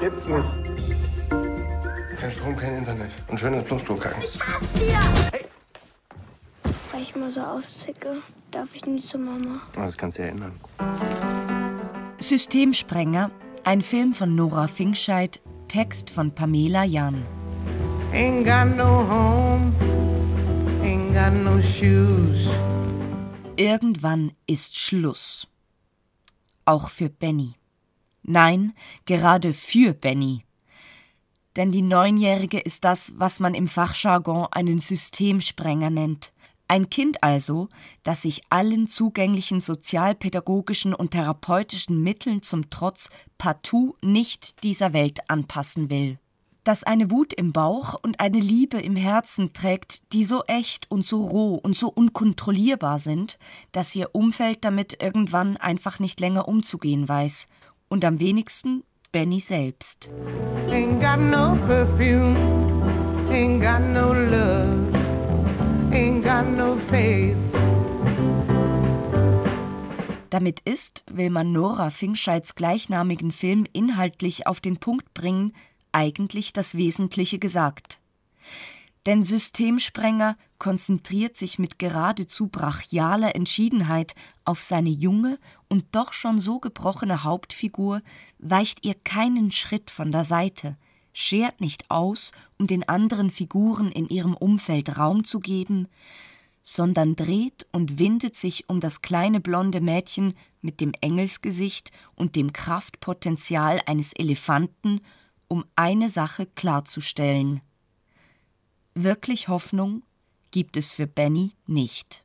Gibt's nicht. Kein Strom, kein Internet. Und schönes Plumpsklo-Kacken. Ich hasse dir! Hey. Weil ich mal so auszicke, darf ich nicht zu Mama. Das kannst du ja ändern. Systemsprenger, ein Film von Nora Finkscheid, Text von Pamela Jan. Ain't got no home, ain't got no shoes. Irgendwann ist Schluss. Auch für Benny. Nein, gerade für Benny. Denn die Neunjährige ist das, was man im Fachjargon einen Systemsprenger nennt. Ein Kind also, das sich allen zugänglichen sozialpädagogischen und therapeutischen Mitteln zum Trotz partout nicht dieser Welt anpassen will. Das eine Wut im Bauch und eine Liebe im Herzen trägt, die so echt und so roh und so unkontrollierbar sind, dass ihr Umfeld damit irgendwann einfach nicht länger umzugehen weiß. Und am wenigsten Benny selbst. Ain't got no perfume, ain't got no love ain't got no faith. Damit ist, will man Nora Finkscheids gleichnamigen Film inhaltlich auf den Punkt bringen, eigentlich das Wesentliche gesagt. Denn Systemsprenger konzentriert sich mit geradezu brachialer Entschiedenheit auf seine junge und doch schon so gebrochene Hauptfigur, weicht ihr keinen Schritt von der Seite – schert nicht aus, um den anderen Figuren in ihrem Umfeld Raum zu geben, sondern dreht und windet sich um das kleine blonde Mädchen mit dem Engelsgesicht und dem Kraftpotenzial eines Elefanten, um eine Sache klarzustellen. Wirklich Hoffnung gibt es für Benny nicht.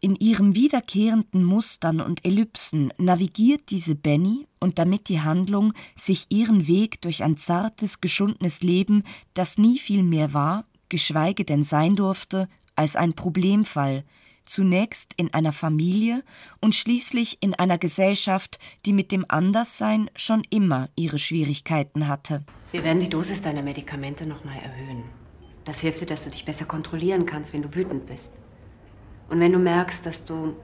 In ihren wiederkehrenden Mustern und Ellipsen navigiert diese Benny und damit die Handlung sich ihren Weg durch ein zartes, geschundenes Leben, das nie viel mehr war, geschweige denn sein durfte, als ein Problemfall, zunächst in einer Familie und schließlich in einer Gesellschaft, die mit dem Anderssein schon immer ihre Schwierigkeiten hatte. Wir werden die Dosis deiner Medikamente nochmal erhöhen. Das hilft dir, dass du dich besser kontrollieren kannst, wenn du wütend bist. Und wenn du merkst, dass du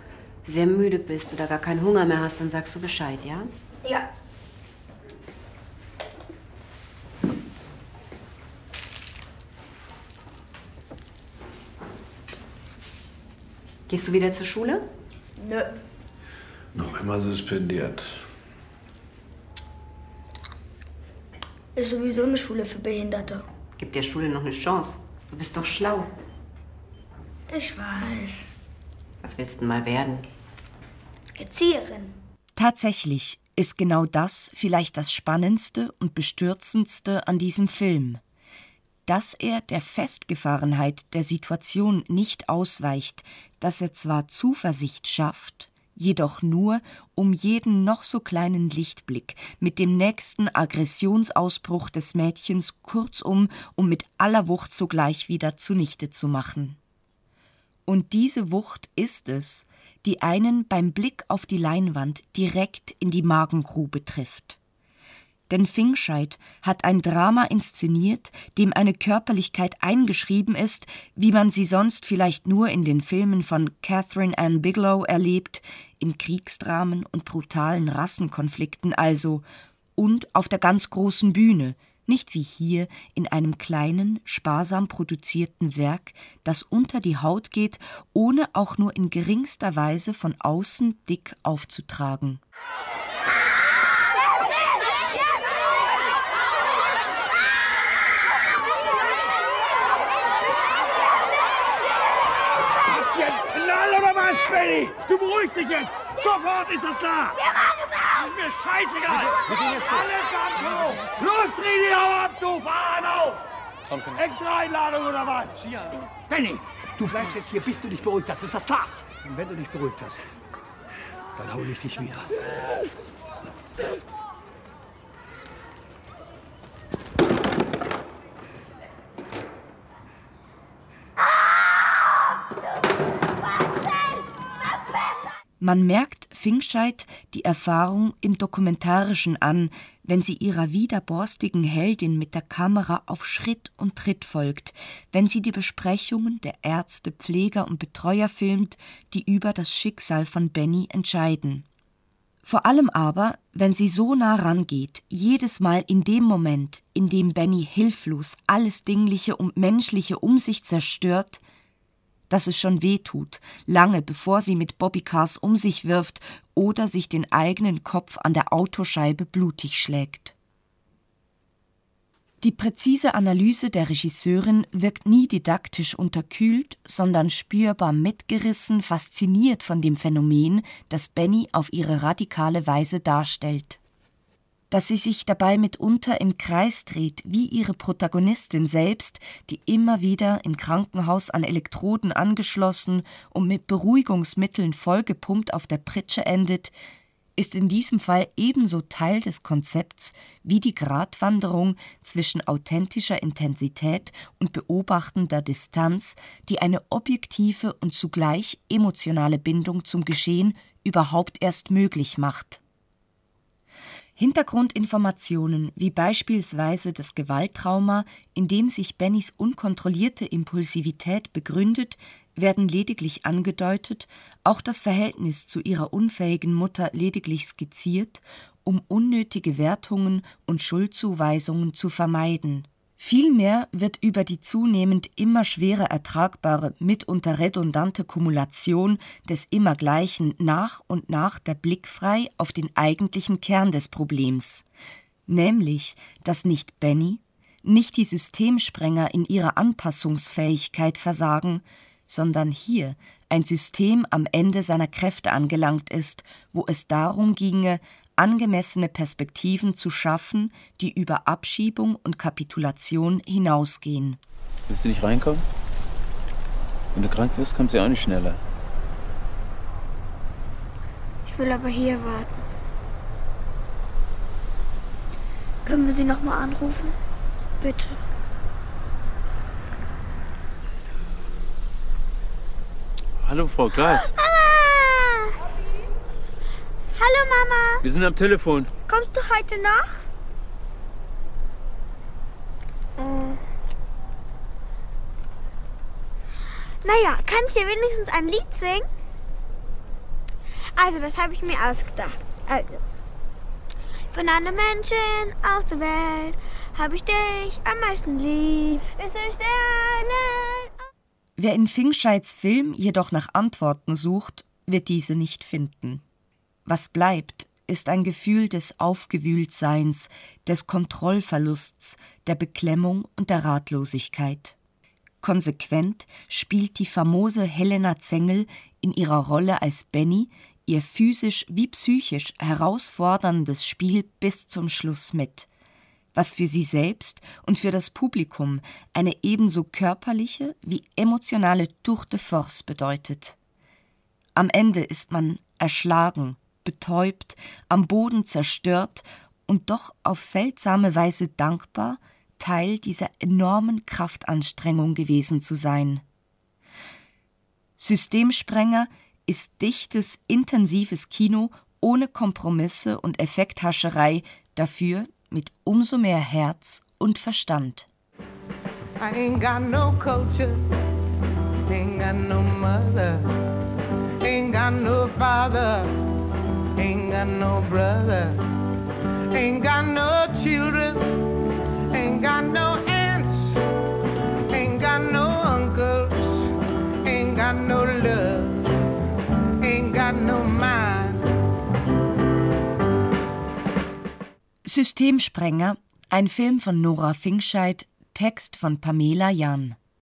sehr müde bist oder gar keinen Hunger mehr hast, dann sagst du Bescheid, ja? Ja. Gehst du wieder zur Schule? Nö. Noch immer suspendiert. Ist sowieso eine Schule für Behinderte. Gib der Schule noch eine Chance. Du bist doch schlau. Ich weiß. Was willst du mal werden? Erzieherin. Tatsächlich ist genau das vielleicht das Spannendste und Bestürzendste an diesem Film. Dass er der Festgefahrenheit der Situation nicht ausweicht, dass er zwar Zuversicht schafft, jedoch nur, um jeden noch so kleinen Lichtblick mit dem nächsten Aggressionsausbruch des Mädchens kurzum um mit aller Wucht sogleich wieder zunichte zu machen. Und diese Wucht ist es, die einen beim Blick auf die Leinwand direkt in die Magengrube trifft. Denn Fingscheid hat ein Drama inszeniert, dem eine Körperlichkeit eingeschrieben ist, wie man sie sonst vielleicht nur in den Filmen von Catherine Ann Bigelow erlebt, in Kriegsdramen und brutalen Rassenkonflikten also, und auf der ganz großen Bühne, nicht wie hier in einem kleinen, sparsam produzierten Werk, das unter die Haut geht, ohne auch nur in geringster Weise von außen dick aufzutragen. Habt ihr einen Knall oder was, Benny? Du beruhigst dich jetzt! Sofort ist das klar! Der Magenbau! Ist mir scheißegal! Alles am Klo! Los, dreh die Hau ab, du Fahren auf! Extra Einladung oder was? Benny, du bleibst jetzt hier, bis du dich beruhigt hast. Ist das klar? Und wenn du dich beruhigt hast, dann hole ich dich wieder. Man merkt Finkscheid die Erfahrung im Dokumentarischen an, wenn sie ihrer widerborstigen Heldin mit der Kamera auf Schritt und Tritt folgt, wenn sie die Besprechungen der Ärzte, Pfleger und Betreuer filmt, die über das Schicksal von Benny entscheiden. Vor allem aber, wenn sie so nah rangeht, jedes Mal in dem Moment, in dem Benny hilflos alles Dingliche und Menschliche um sich zerstört, dass es schon weh tut, lange bevor sie mit Bobbycars um sich wirft oder sich den eigenen Kopf an der Autoscheibe blutig schlägt. Die präzise Analyse der Regisseurin wirkt nie didaktisch unterkühlt, sondern spürbar mitgerissen, fasziniert von dem Phänomen, das Benny auf ihre radikale Weise darstellt dass sie sich dabei mitunter im Kreis dreht, wie ihre Protagonistin selbst, die immer wieder im Krankenhaus an Elektroden angeschlossen und mit Beruhigungsmitteln vollgepumpt auf der Pritsche endet, ist in diesem Fall ebenso Teil des Konzepts wie die Gratwanderung zwischen authentischer Intensität und beobachtender Distanz, die eine objektive und zugleich emotionale Bindung zum Geschehen überhaupt erst möglich macht. Hintergrundinformationen wie beispielsweise das Gewalttrauma, in dem sich Bennys unkontrollierte Impulsivität begründet, werden lediglich angedeutet, auch das Verhältnis zu ihrer unfähigen Mutter lediglich skizziert, um unnötige Wertungen und Schuldzuweisungen zu vermeiden Vielmehr wird über die zunehmend immer schwerer ertragbare, mitunter redundante Kumulation des Immergleichen nach und nach der Blick frei auf den eigentlichen Kern des Problems, nämlich, dass nicht Benny, nicht die Systemsprenger in ihrer Anpassungsfähigkeit versagen, sondern hier ein System am Ende seiner Kräfte angelangt ist, wo es darum ginge, angemessene Perspektiven zu schaffen, die über Abschiebung und Kapitulation hinausgehen. Willst du nicht reinkommen? Wenn du krank wirst, kommt sie auch nicht schneller. Ich will aber hier warten. Können wir sie noch mal anrufen? Bitte. Hallo, Frau Glas. Hallo Mama. Wir sind am Telefon. Kommst du heute noch? Hm. Naja, kann ich dir wenigstens ein Lied singen? Also, das habe ich mir ausgedacht. Also, von allen Menschen auf der Welt habe ich dich am meisten lieb. Bist du Sterne? Wer in Fingscheids Film jedoch nach Antworten sucht, wird diese nicht finden. Was bleibt, ist ein Gefühl des Aufgewühltseins, des Kontrollverlusts, der Beklemmung und der Ratlosigkeit. Konsequent spielt die famose Helena Zengel in ihrer Rolle als Benny ihr physisch wie psychisch herausforderndes Spiel bis zum Schluss mit, was für sie selbst und für das Publikum eine ebenso körperliche wie emotionale Tour de Force bedeutet. Am Ende ist man erschlagen, betäubt, am Boden zerstört und doch auf seltsame Weise dankbar, Teil dieser enormen Kraftanstrengung gewesen zu sein. Systemsprenger ist dichtes, intensives Kino ohne Kompromisse und Effekthascherei, dafür mit umso mehr Herz und Verstand. I ain't got no culture, ain't got no mother, ain't got no father. Ain't got no brother, ain't got no children, ain't got no aunts, ain't got no uncles, ain't got no love, ain't got no mind. Systemsprenger, ein Film von Nora Finkscheid, Text von Pamela Jan.